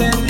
something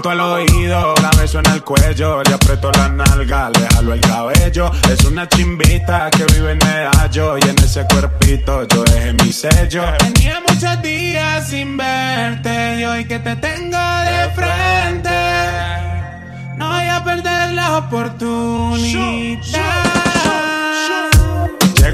canto al oído, la beso en el cuello, le aprieto la nalga, le jalo el cabello. Es una chimbita que vive en el hallo y en ese cuerpito yo dejé mi sello. Tenía muchos días sin verte y hoy que te tengo de frente, no voy a perder la oportunidad.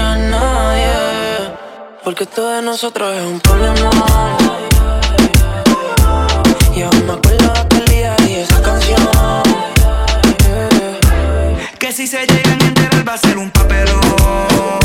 a nadie. Porque todo de nosotros es un problema. Y aún me acuerdo de aquel día y esa canción. Que si se llegan a enterar va a ser un papelón.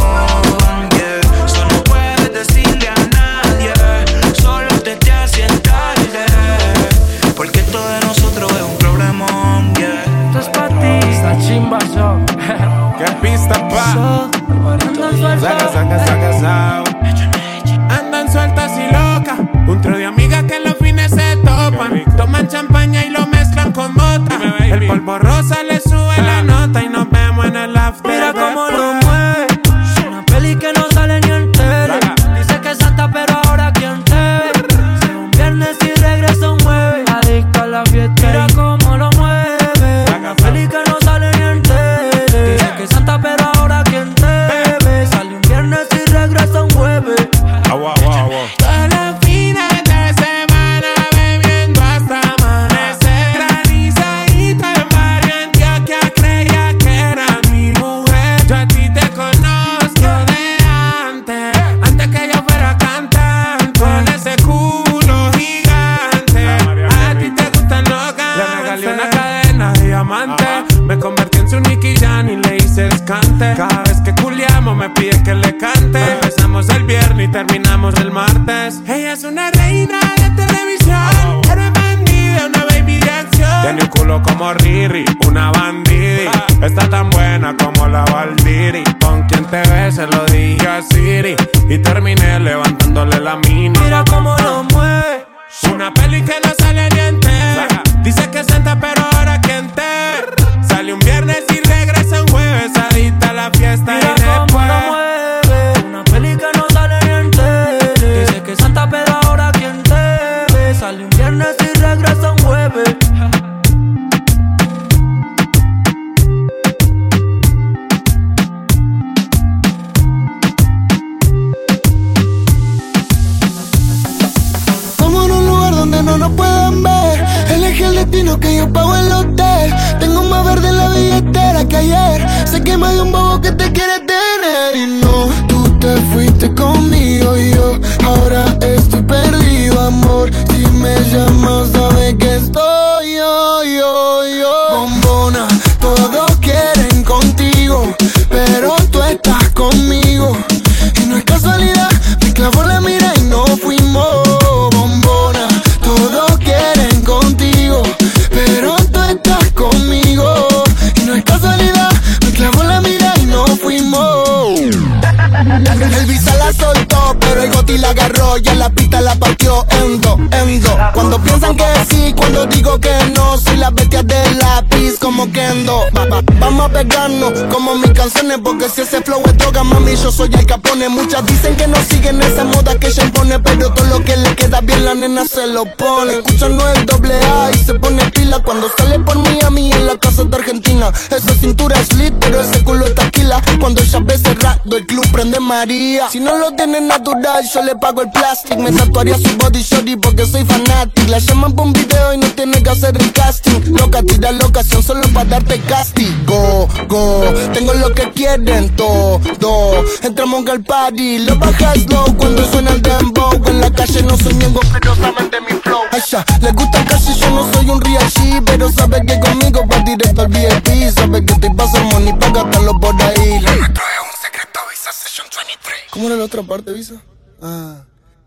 como Vamos a pegarnos como mis canciones, porque si ese flow es droga, mami, yo soy el capone. Muchas dicen que no siguen esa moda que ella impone, pero todo lo que le queda bien la nena se lo pone. Escuchando el doble A y se pone pila cuando sale por Miami en la casa de Argentina. Esa cintura es lit, pero ese culo es taquila. Cuando ella ve cerrado, el club prende María. Si no lo tiene natural, yo le pago el plastic. Me tatuaría su body shorty porque soy fanatic. La llaman por un video y no tiene que hacer el casting. Loca, tira la ocasión solo para darte casting go, go. Tengo lo que quieren todo. Entramos al party, lo bajas low cuando suena el dembow. En la calle no soy miembro, pero saben de mi flow. Aisha, les gusta casi yo no soy un real G, pero sabe que conmigo va directo al VIP. Sabe que te pasa money pa' gastarlo por ahí. Lo es un secreto, Visa Session 23. ¿Cómo era la otra parte, Visa? Ah.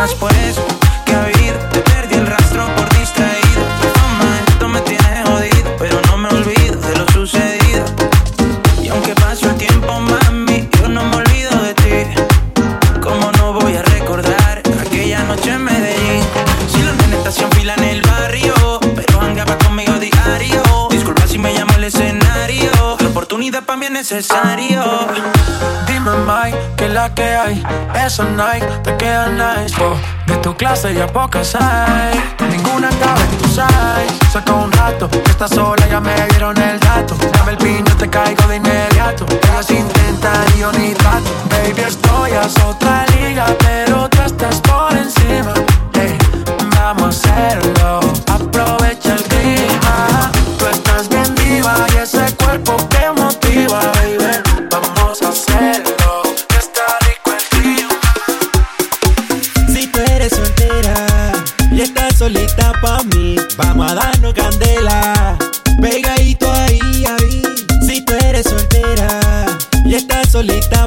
más por eso que a vivir. Te perdí el rastro por distraído. Toma, esto me tiene jodido, pero no me olvido de lo sucedido. Y aunque paso el tiempo, mami, yo no me olvido de ti. Como no voy a recordar aquella noche en Medellín. Si la nestación fila en el barrio, pero hangaba conmigo diario. Disculpa si me llamo el escenario. La oportunidad para mí es necesario. Dime, Mike, que la que hay eso Nike te queda nice. Oh, de tu clase ya pocas hay. Ninguna cabe en tu size. Saca un rato, que estás sola, ya me dieron el dato. Dame el pino, te caigo de inmediato. Ellos intentan y yo ni trato. Baby, estoy a otra liga, pero tú estás por encima. Hey, vamos a hacerlo. solita.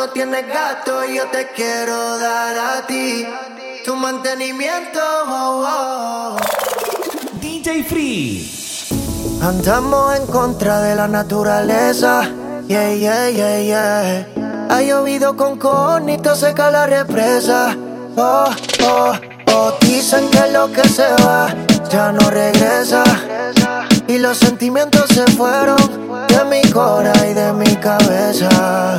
No tienes gato y yo te quiero dar a ti tu mantenimiento. oh, oh. DJ Free. Andamos en contra de la naturaleza. Yeah, yeah, yeah, yeah. Ha llovido con conito, seca la represa. Oh, oh, oh. Dicen que lo que se va ya no regresa. Y los sentimientos se fueron de mi cora y de mi cabeza.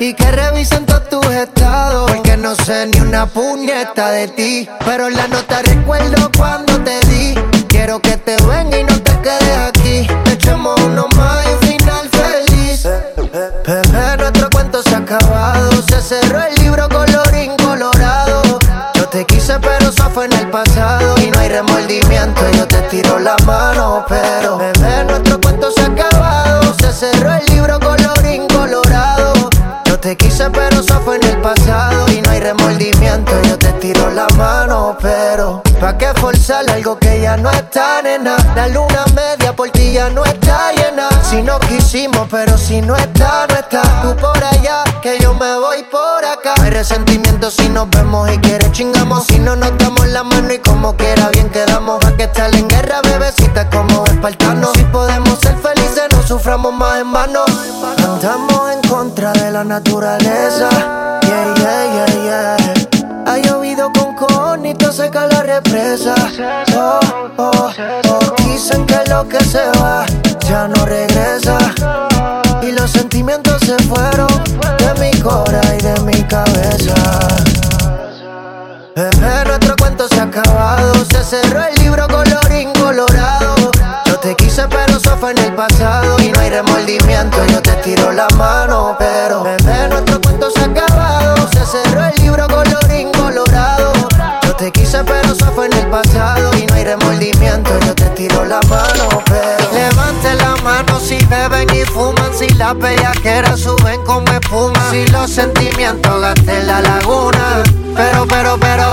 Y que revisen todos tus estados. Porque no sé ni una puñeta de ti. Pero la nota recuerdo cuando te di. Quiero que te venga y no te quedes aquí. Echemos uno más y un final feliz. Nuestro cuento se ha acabado. Se cerró el libro colorín colorado Yo te quise pero eso fue en el pasado. Y no hay remordimiento, yo te tiro la mano Pero, bebé, nuestro te quise pero eso fue en el pasado Y no hay remordimiento, yo te tiro la mano Pero, ¿pa' qué forzar algo que ya no está, nena? La luna media por ti ya no está llena. Si no quisimos, pero si no está, no está. Tú por allá, que yo me voy por acá. Hay resentimiento si nos vemos y quieres chingamos. Si no nos damos la mano y como quiera bien quedamos. Pa' que estar en guerra, bebecita, como espartanos. Si podemos ser felices, no suframos más en vano la naturaleza. Yeah, yeah, yeah, yeah. Ha llovido con conito, seca la represa. Oh, oh, oh. Dicen que lo que se va ya no regresa. Y los sentimientos se fueron de mi cora y de mi cabeza. Bebé, nuestro cuento se ha acabado. Se cerró el libro colorín colorado. Yo te quise, pero eso fue en el pasado. Y no hay remordimiento, yo te tiro la mano. Pero, bebé, nuestro cuento se ha acabado. Se cerró el libro colorín colorado. Yo te quise, pero eso fue en el pasado. Y no hay remordimiento, yo te tiro la mano. Pero, levante la mano si beben y fuman. Si las bellaqueras suben como espuma. Si los sentimientos gasten la laguna. Pero, pero, pero.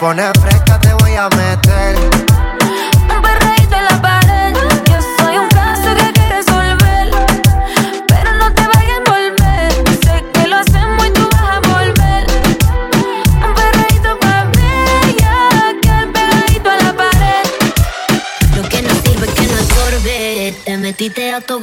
Pones fresca, te voy a meter. Un perreíto en la pared. Yo soy un caso que hay que resolver. Pero no te vayas a volver. Sé que lo hacemos y tú vas a volver. Un perreíto pa' bella. Que al pegadito a la pared. Lo que no sirve que no absorbe. Te metiste a tu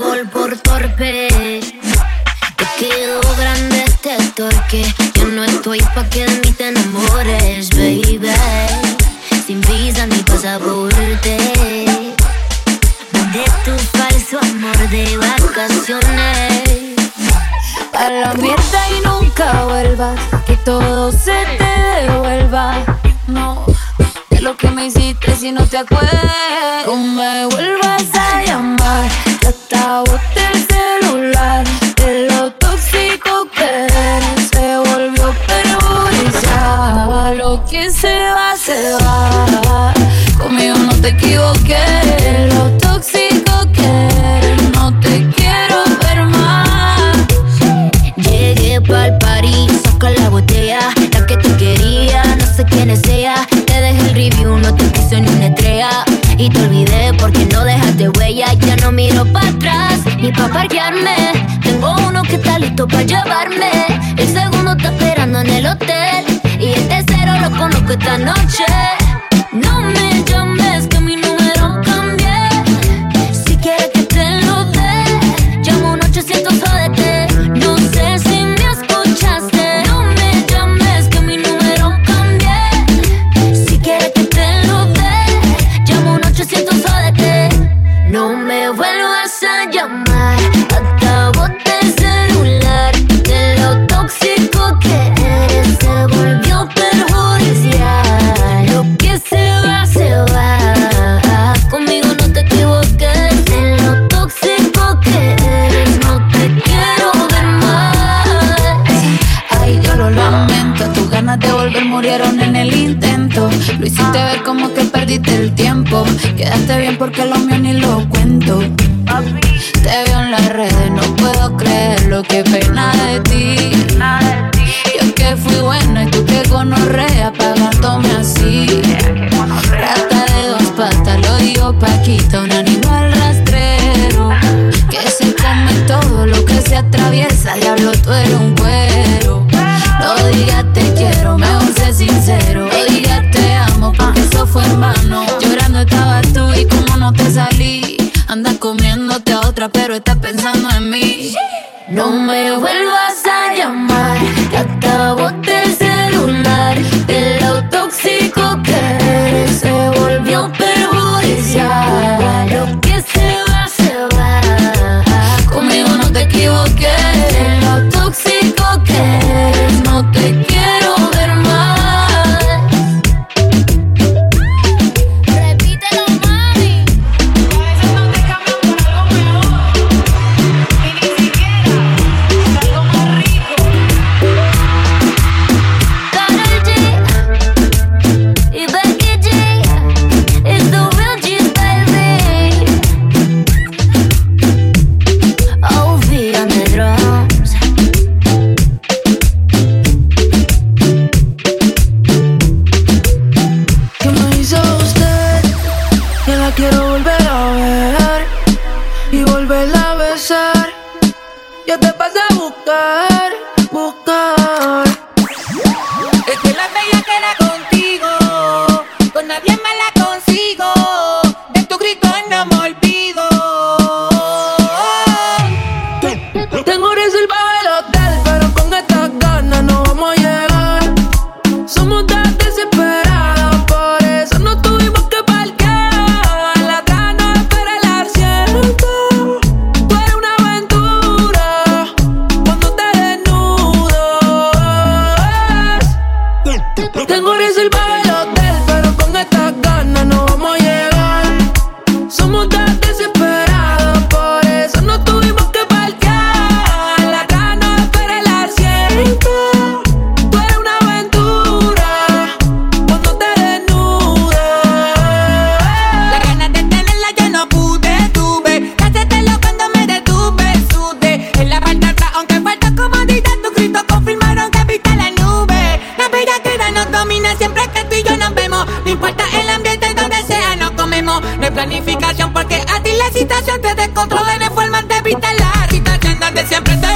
si no te acuerdas. No me vuelvas a llamar, que hasta boté el celular. De lo tóxico que eres, se volvió perjudicial. Lo que se va, se va. Quedaste bien porque lo mío ni lo cuento. Te veo en las redes, no puedo creer lo que pena de ti. Yo que fui buena siempre te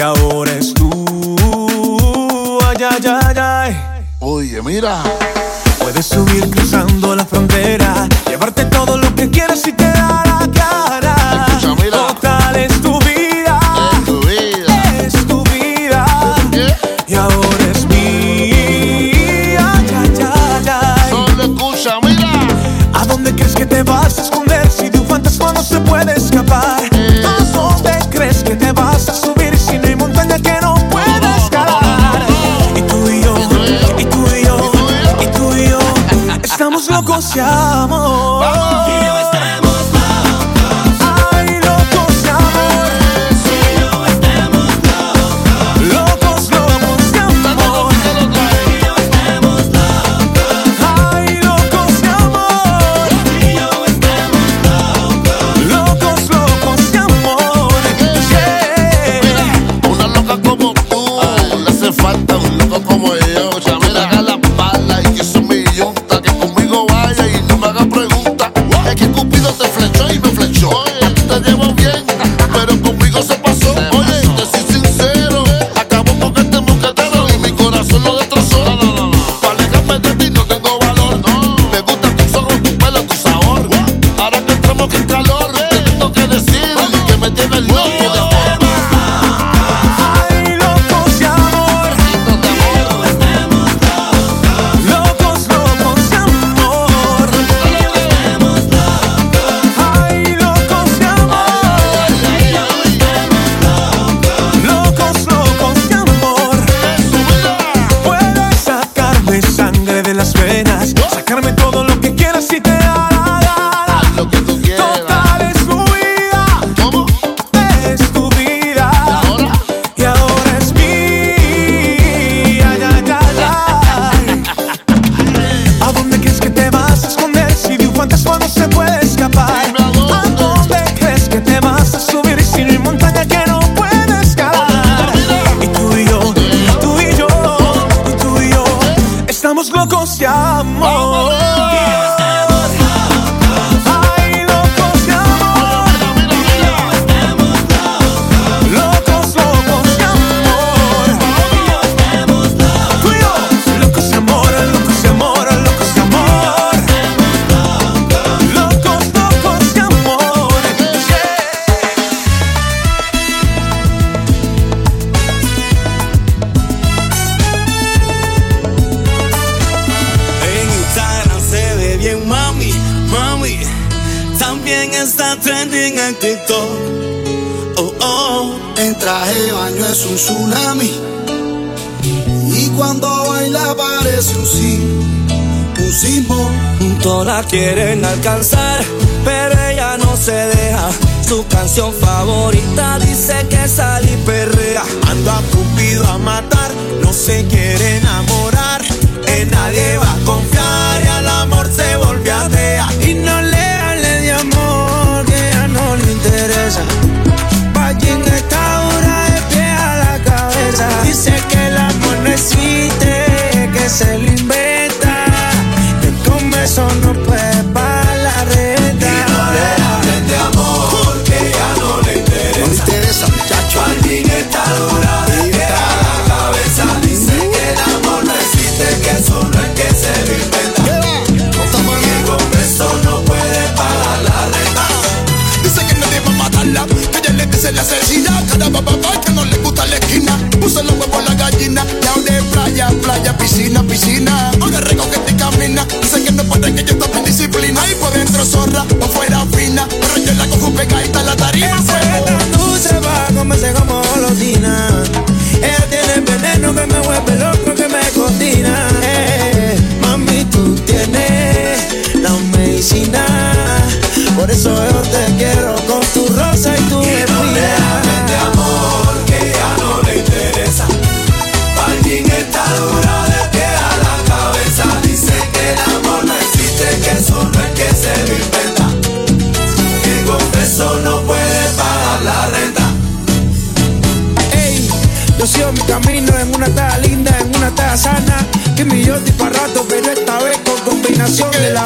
y ahora es tú. Ay, ay, ay, ay. Oye, mira. Puedes subir cruzando la frontera, llevarte todo lo que quieras y quedar hacia. su canción favorita dice que salí perrea. Anda cupido a matar, no se quiere enamorar, en nadie va a confiar. zorra o fuera fina. Pero yo la cojo pegadita la tarima. Esa tú se va a comerse como golosina. Ella tiene veneno que me vuelve loco Que mi yoti para rato, pero esta vez con combinación de la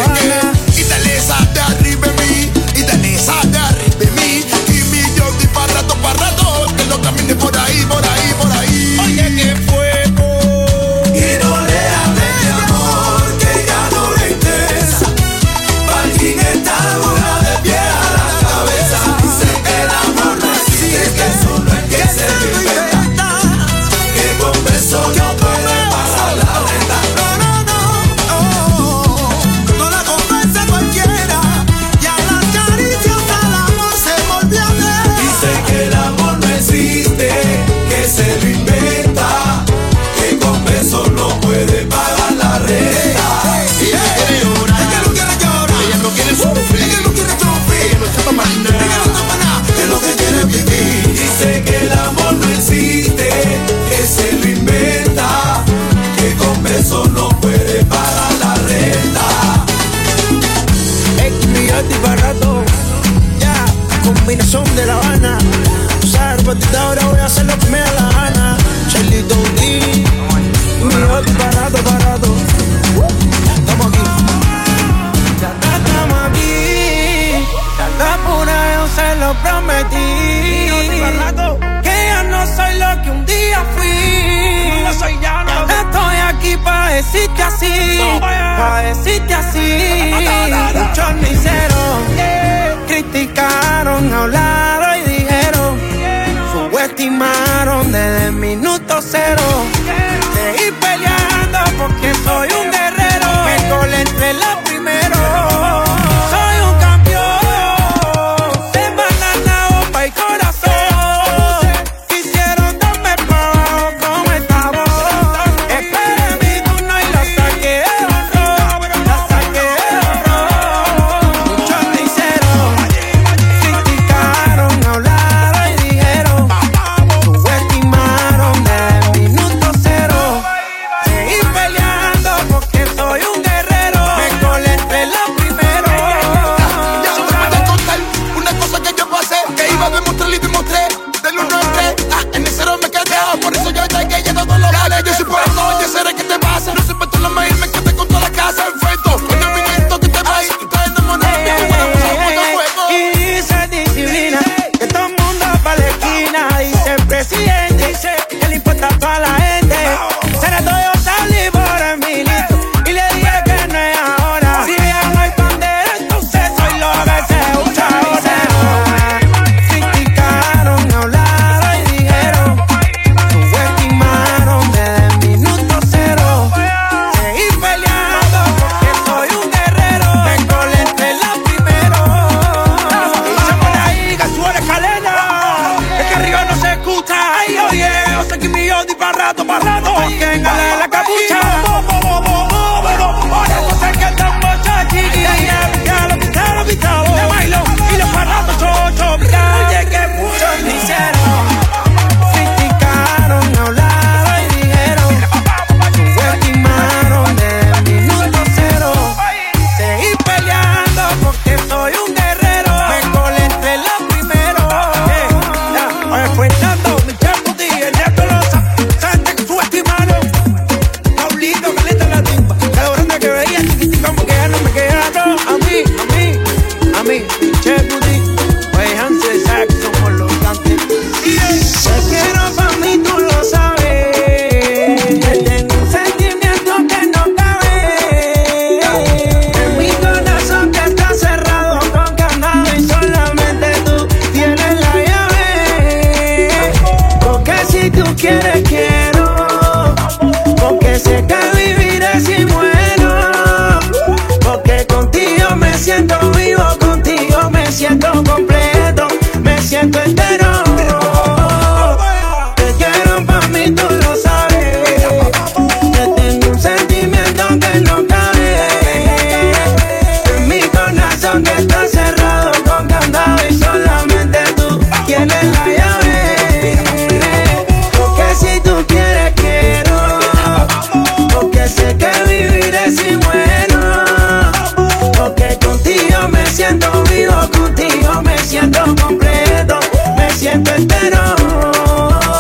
2.0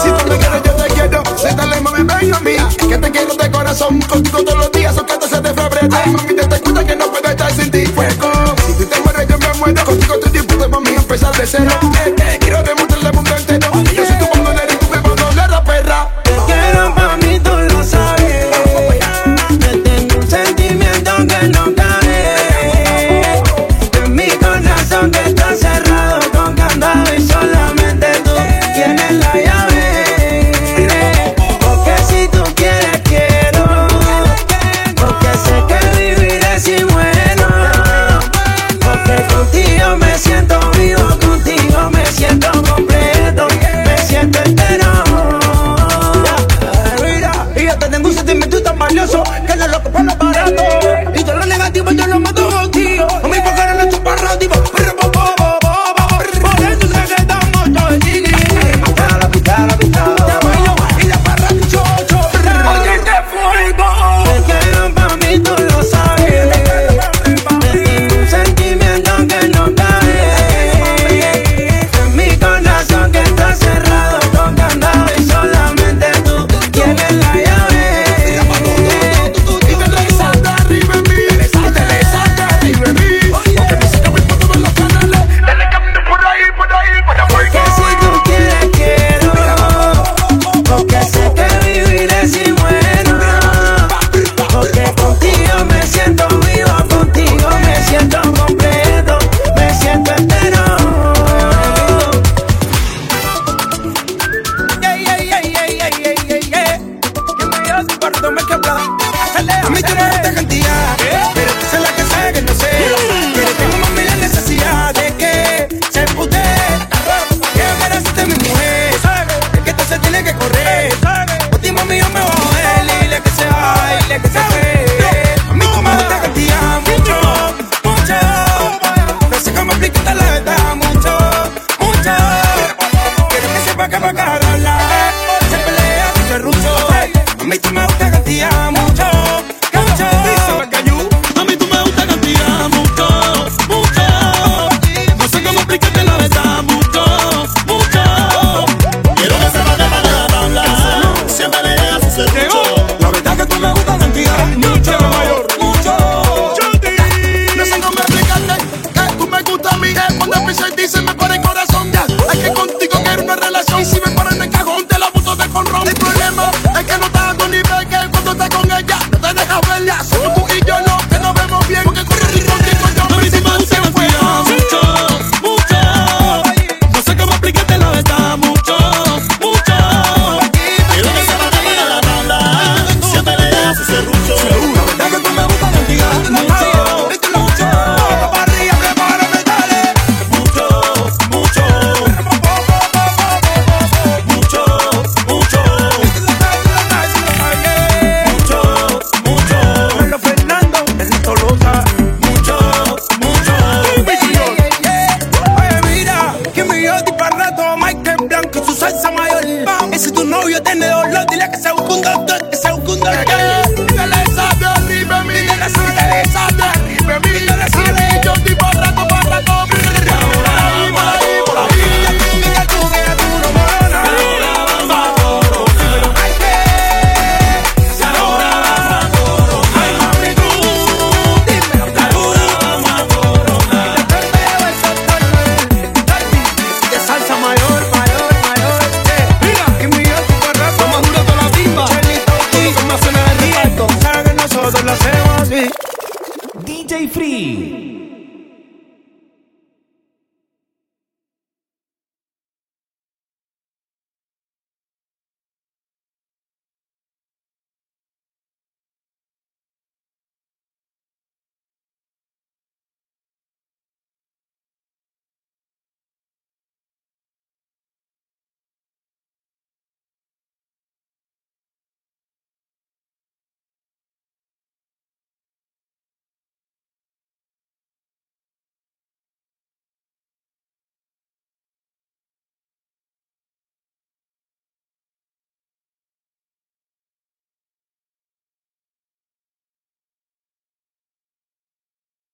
Si tú me quieres, yo te quiero. Si te le mami, venga mía. Que te quiero de corazón. Contigo todos los días, son 14 de febrero. Ay, mami, te cuenta que no puedo estar sin ti. Fuego. Si tú te mueres, yo me muero. Contigo te disfruto, mami, empezar de cero.